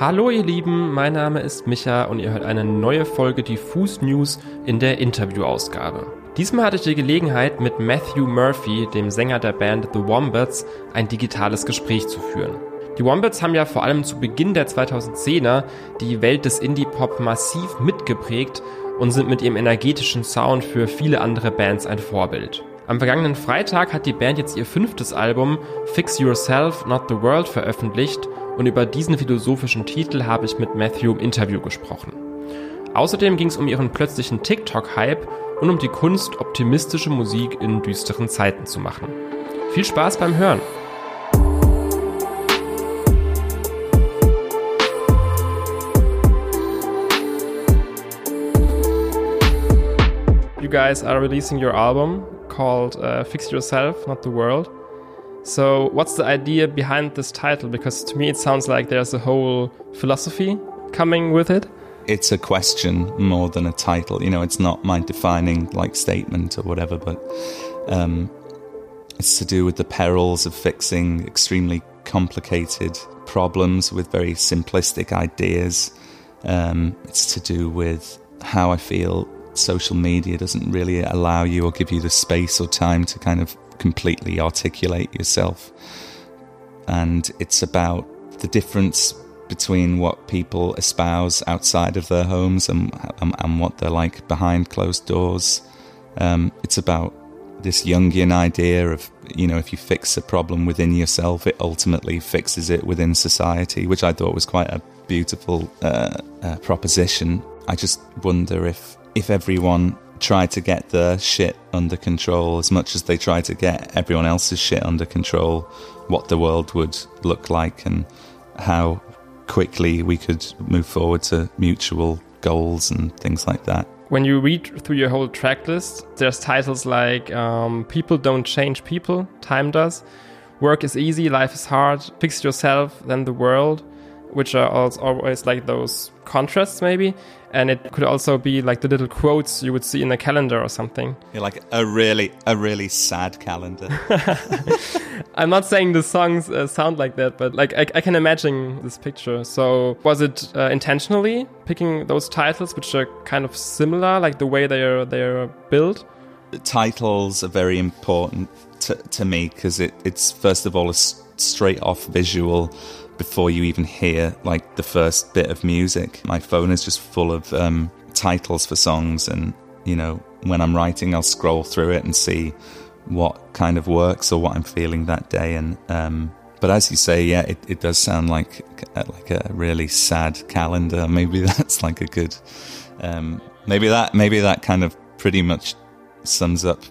Hallo ihr Lieben, mein Name ist Micha und ihr hört eine neue Folge Diffus News in der Interviewausgabe. Diesmal hatte ich die Gelegenheit, mit Matthew Murphy, dem Sänger der Band The Wombats, ein digitales Gespräch zu führen. Die Wombats haben ja vor allem zu Beginn der 2010er die Welt des Indie-Pop massiv mitgeprägt und sind mit ihrem energetischen Sound für viele andere Bands ein Vorbild. Am vergangenen Freitag hat die Band jetzt ihr fünftes Album Fix Yourself, Not the World veröffentlicht und über diesen philosophischen Titel habe ich mit Matthew im Interview gesprochen. Außerdem ging es um ihren plötzlichen TikTok-Hype und um die Kunst, optimistische Musik in düsteren Zeiten zu machen. Viel Spaß beim Hören! You guys are releasing your album called uh, Fix Yourself, Not the World. So, what's the idea behind this title? Because to me, it sounds like there's a whole philosophy coming with it. It's a question more than a title. You know, it's not my defining like statement or whatever, but um, it's to do with the perils of fixing extremely complicated problems with very simplistic ideas. Um, it's to do with how I feel social media doesn't really allow you or give you the space or time to kind of completely articulate yourself. And it's about the difference between what people espouse outside of their homes and, and, and what they're like behind closed doors. Um, it's about this Jungian idea of, you know, if you fix a problem within yourself, it ultimately fixes it within society, which I thought was quite a beautiful uh, uh, proposition. I just wonder if if everyone try to get their shit under control as much as they try to get everyone else's shit under control, what the world would look like and how quickly we could move forward to mutual goals and things like that. When you read through your whole track list, there's titles like um, People Don't Change People, Time Does, Work is Easy, Life is Hard, Fix Yourself, Then the World, which are always like those contrasts maybe. And it could also be like the little quotes you would see in a calendar or something. Yeah, like a really a really sad calendar. I'm not saying the songs uh, sound like that but like I, I, can imagine this picture. So was it uh, intentionally picking those titles which are kind of similar like the way they are they're built? The titles are very important to, to me because it, it's first of all a straight off visual before you even hear like the first bit of music. My phone is just full of um, titles for songs, and you know, when I'm writing, I'll scroll through it and see what kind of works or what I'm feeling that day. And um, but as you say, yeah, it, it does sound like like a really sad calendar. Maybe that's like a good. Um, maybe that maybe that kind of pretty much sums up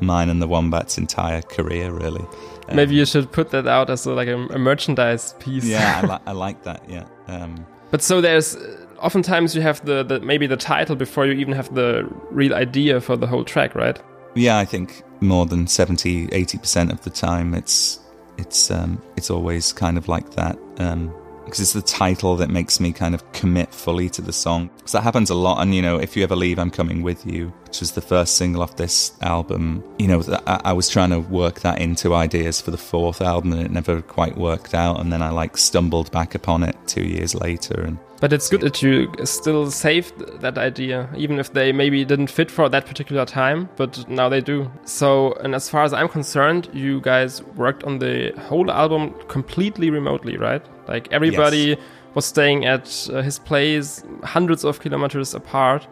mine and the Wombats' entire career, really. Um, Maybe you should put that out as a, like a, a merchandise piece. Yeah, I, li I like that. Yeah. Um, but so there's oftentimes you have the, the maybe the title before you even have the real idea for the whole track, right? Yeah, I think more than 70, 80% of the time it's it's um, it's always kind of like that. Um, because it's the title that makes me kind of commit fully to the song. Because that happens a lot. And, you know, if you ever leave, I'm coming with you, which was the first single off this album. You know, I, was trying to work that into ideas for the fourth album and it never quite worked out. And then I like stumbled back upon it two years later and but it's good that you still saved that idea, even if they maybe didn't fit for that particular time, but now they do. So, and as far as I'm concerned, you guys worked on the whole album completely remotely, right? Like everybody yes. was staying at uh, his place hundreds of kilometers apart.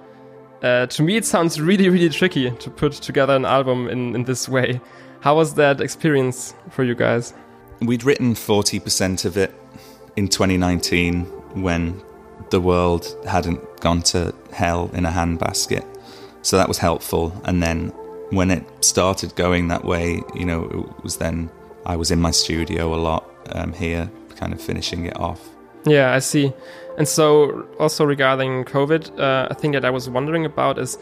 Uh, to me, it sounds really, really tricky to put together an album in, in this way. How was that experience for you guys? We'd written 40% of it in 2019 when the world hadn't gone to hell in a handbasket. So that was helpful. And then when it started going that way, you know, it was then I was in my studio a lot um, here, kind of finishing it off. Yeah, I see. And so, also regarding COVID, uh, a thing that I was wondering about is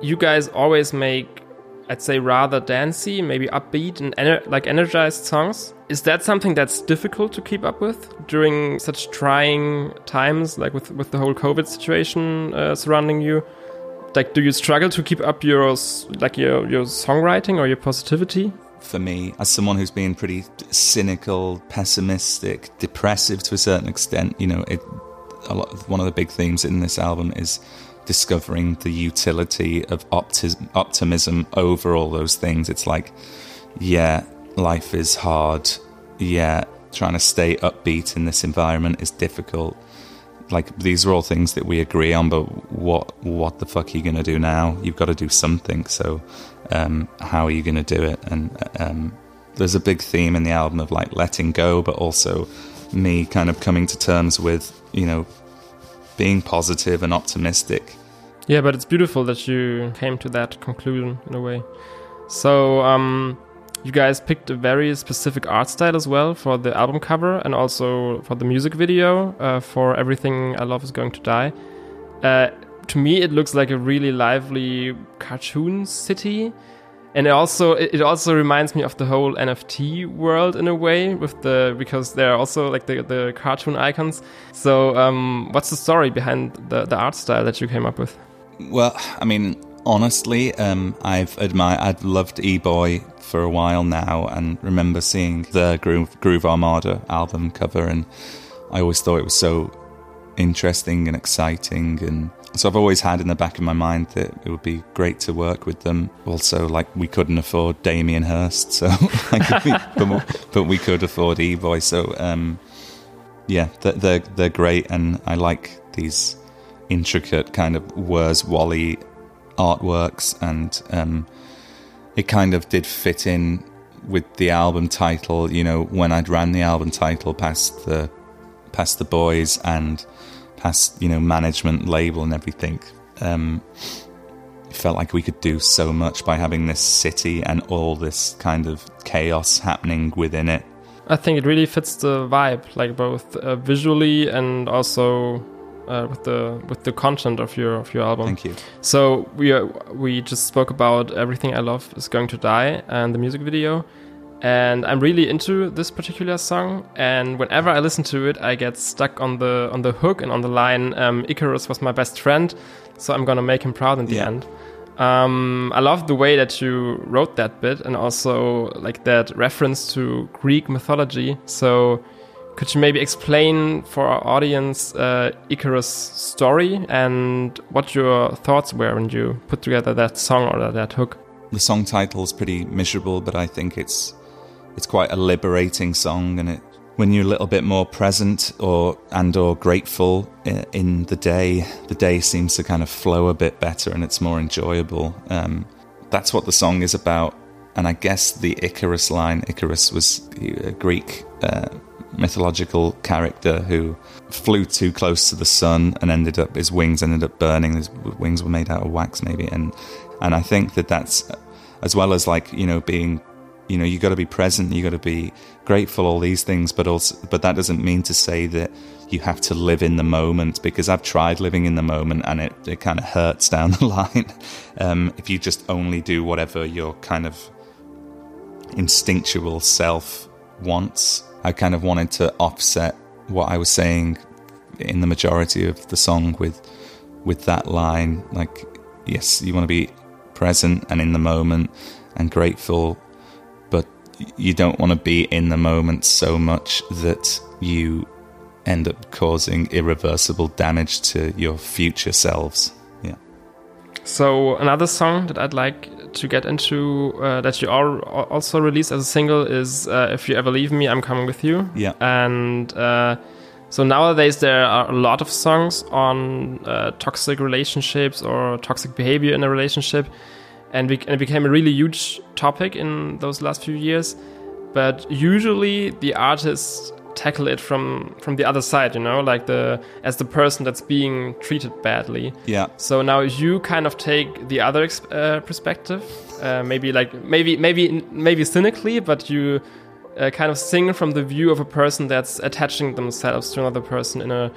you guys always make I'd say rather dancey, maybe upbeat and ener like energized songs. Is that something that's difficult to keep up with during such trying times, like with with the whole COVID situation uh, surrounding you? Like, do you struggle to keep up your like your your songwriting or your positivity? for me as someone who's been pretty cynical, pessimistic, depressive to a certain extent. You know, it lot, one of the big themes in this album is discovering the utility of opti- optimism over all those things. It's like, yeah, life is hard. Yeah, trying to stay upbeat in this environment is difficult. Like these are all things that we agree on, but what what the fuck are you gonna do now? You've got to do something. So, um, how are you gonna do it? And um, there's a big theme in the album of like letting go, but also me kind of coming to terms with you know being positive and optimistic. Yeah, but it's beautiful that you came to that conclusion in a way. So, um, you guys picked a very specific art style as well for the album cover and also for the music video uh, for Everything I Love Is Going to Die. Uh, to me, it looks like a really lively cartoon city. And it also it also reminds me of the whole NFT world in a way with the because they're also like the, the cartoon icons. So um, what's the story behind the, the art style that you came up with? Well, I mean, honestly, um, I've admired, I've loved E Boy for a while now, and remember seeing the Groove, Groove Armada album cover, and I always thought it was so interesting and exciting, and so I've always had in the back of my mind that it would be great to work with them. Also, like we couldn't afford Damien Hirst, so like, but, but, we could afford E Boy, so um, yeah, they're they're great, and I like these intricate kind of Where's Wally artworks, and um, it kind of did fit in with the album title. You know, when I'd ran the album title past the past the boys and past you know management label and everything, um, it felt like we could do so much by having this city and all this kind of chaos happening within it. I think it really fits the vibe, like both uh, visually and also uh, with the with the content of your of your album. Thank you. So we are, we just spoke about everything I love is going to die and the music video, and I'm really into this particular song. And whenever I listen to it, I get stuck on the on the hook and on the line. Um, Icarus was my best friend, so I'm gonna make him proud in the yeah. end. Um, I love the way that you wrote that bit and also like that reference to Greek mythology. So could you maybe explain for our audience uh, Icarus' story and what your thoughts were when you put together that song or that hook? The song title is pretty miserable, but I think it's it's quite a liberating song, and it when you're a little bit more present or and or grateful in the day, the day seems to kind of flow a bit better and it's more enjoyable. Um, that's what the song is about. And I guess the Icarus line, Icarus was a Greek uh, mythological character who flew too close to the sun and ended up his wings ended up burning. His wings were made out of wax, maybe, and and I think that that's as well as like you know being you know you got to be present you got to be grateful all these things but also but that doesn't mean to say that you have to live in the moment because i've tried living in the moment and it, it kind of hurts down the line. Um, if you just only do whatever your kind of instinctual self wants I kind of wanted to offset what I was saying in the majority of the song with with that line like yes you want to be present and in the moment and grateful you don't want to be in the moment so much that you end up causing irreversible damage to your future selves. Yeah. So another song that I'd like to get into uh, that you are also released as a single is uh, "If You Ever Leave Me, I'm Coming with You." Yeah, and uh, so nowadays there are a lot of songs on uh, toxic relationships or toxic behavior in a relationship, and, and it became a really huge topic in those last few years. But usually the artists tackle it from from the other side you know like the as the person that's being treated badly yeah so now you kind of take the other uh, perspective uh, maybe like maybe maybe maybe cynically but you uh, kind of sing from the view of a person that's attaching themselves to another person in a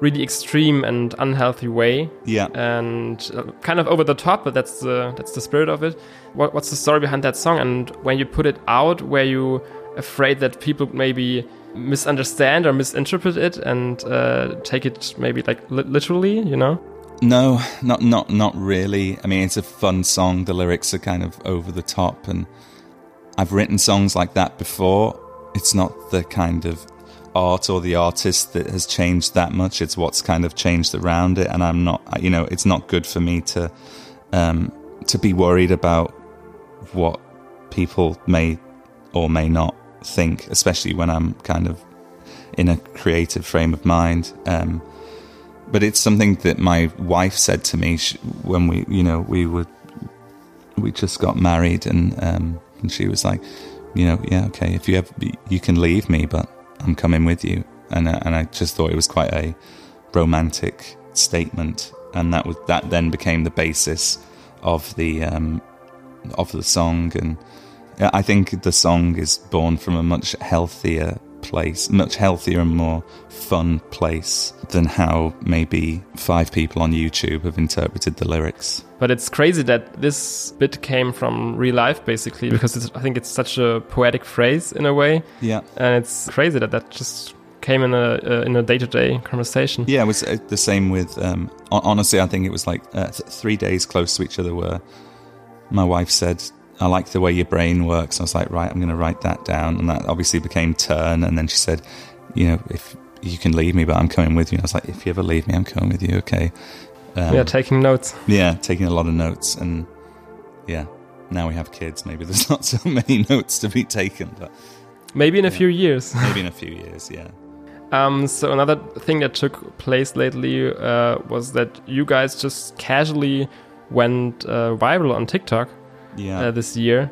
really extreme and unhealthy way yeah and uh, kind of over the top but that's the that's the spirit of it what, what's the story behind that song and when you put it out were you afraid that people maybe misunderstand or misinterpret it and uh, take it maybe like li literally, you know? No, not not not really. I mean, it's a fun song. The lyrics are kind of over the top, and I've written songs like that before. It's not the kind of art or the artist that has changed that much. It's what's kind of changed around it, and I'm not, you know, it's not good for me to um, to be worried about what people may or may not think, especially when I'm kind of in a creative frame of mind. Um, but it's something that my wife said to me when we, you know, we were we just got married, and um, and she was like, you know, yeah, okay, if you have, you can leave me, but I'm coming with you. And and I just thought it was quite a romantic statement, and that was that then became the basis of the um, of the song. And I think the song is born from a much healthier place, much healthier and more fun place than how maybe five people on YouTube have interpreted the lyrics. But it's crazy that this bit came from real life, basically, because I think it's such a poetic phrase in a way. Yeah, and it's crazy that that just came in a uh, in a day to day conversation. Yeah, it was uh, the same with. Um, honestly, I think it was like uh, three days close to each other. Where my wife said, "I like the way your brain works." I was like, "Right, I'm going to write that down," and that obviously became turn. And then she said, "You know, if you can leave me, but I'm coming with you." And I was like, "If you ever leave me, I'm coming with you." Okay. Um, yeah, taking notes. Yeah, taking a lot of notes, and yeah, now we have kids. Maybe there's not so many notes to be taken, but maybe in a few years. maybe in a few years, yeah. Um, so another thing that took place lately uh, was that you guys just casually went uh, viral on TikTok yeah. uh, this year,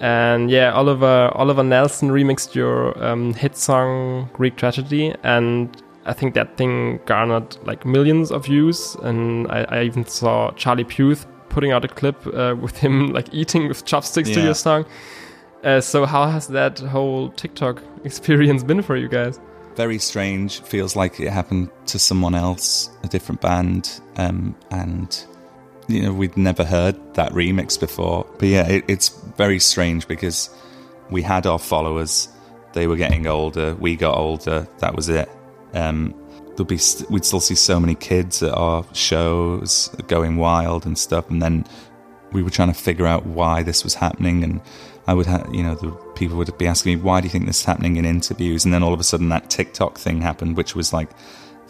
and yeah, Oliver Oliver Nelson remixed your um, hit song "Greek Tragedy," and I think that thing garnered like millions of views, and I, I even saw Charlie Puth putting out a clip uh, with him like eating with chopsticks yeah. to your song. Uh, so how has that whole TikTok experience been for you guys? Very strange. Feels like it happened to someone else, a different band, um, and you know we'd never heard that remix before. But yeah, it, it's very strange because we had our followers. They were getting older. We got older. That was it um, there'll be st- we'd still see so many kids at our shows going wild and stuff, and then we were trying to figure out why this was happening, and I would have you know the people would be asking me why do you think this is happening in interviews, and then all of a sudden that TikTok thing happened, which was like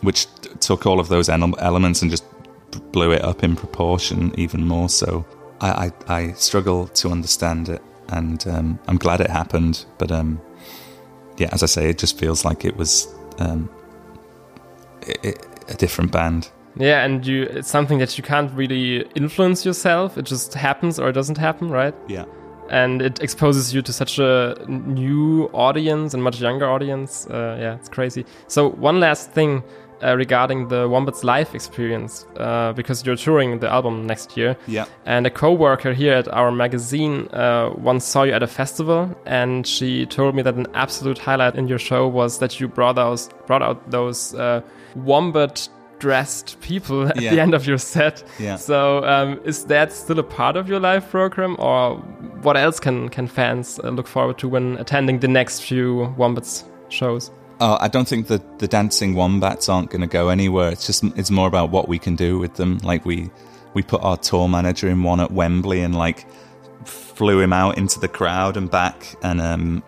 which took all of those elements and just blew it up in proportion even more so. I, I, I struggle to understand it, and um, I'm glad it happened. But um, yeah, as I say, it just feels like it was um, a different band. Yeah, and you it's something that you can't really influence yourself. It just happens or it doesn't happen, right? Yeah. And it exposes you to such a new audience and much younger audience. Uh, yeah, it's crazy. So one last thing uh, regarding the Wombats live experience, uh, because you're touring the album next year. Yeah. And a co-worker here at our magazine uh, once saw you at a festival, and she told me that an absolute highlight in your show was that you brought out brought out those uh, wombat dressed people at yeah. the end of your set. Yeah. So um, is that still a part of your live program, or what else can can fans uh, look forward to when attending the next few Wombats shows? Oh, I don't think that the dancing wombats aren't going to go anywhere. It's just it's more about what we can do with them. Like we we put our tour manager in one at Wembley and like flew him out into the crowd and back, and um,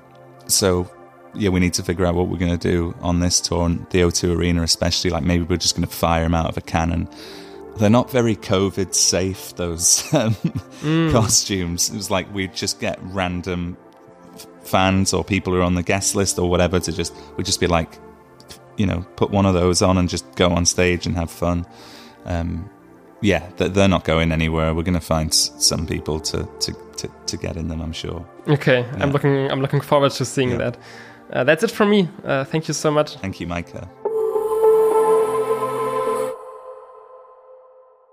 so yeah, we need to figure out what we're going to do on this tour, and the O2 Arena especially. Like maybe we're just going to fire him out of a cannon. They're not very COVID safe. Those um, mm. costumes. It was like we'd just get random fans or people who are on the guest list or whatever to just we'd just be like, you know, put one of those on and just go on stage and have fun. Um, yeah, they're not going anywhere. We're going to find some people to, to, to, to, get in them, I'm sure. Okay, yeah. I'm looking I'm looking forward to seeing yeah. that. Uh, that's it from me. Uh, thank you so much. Thank you, Micah.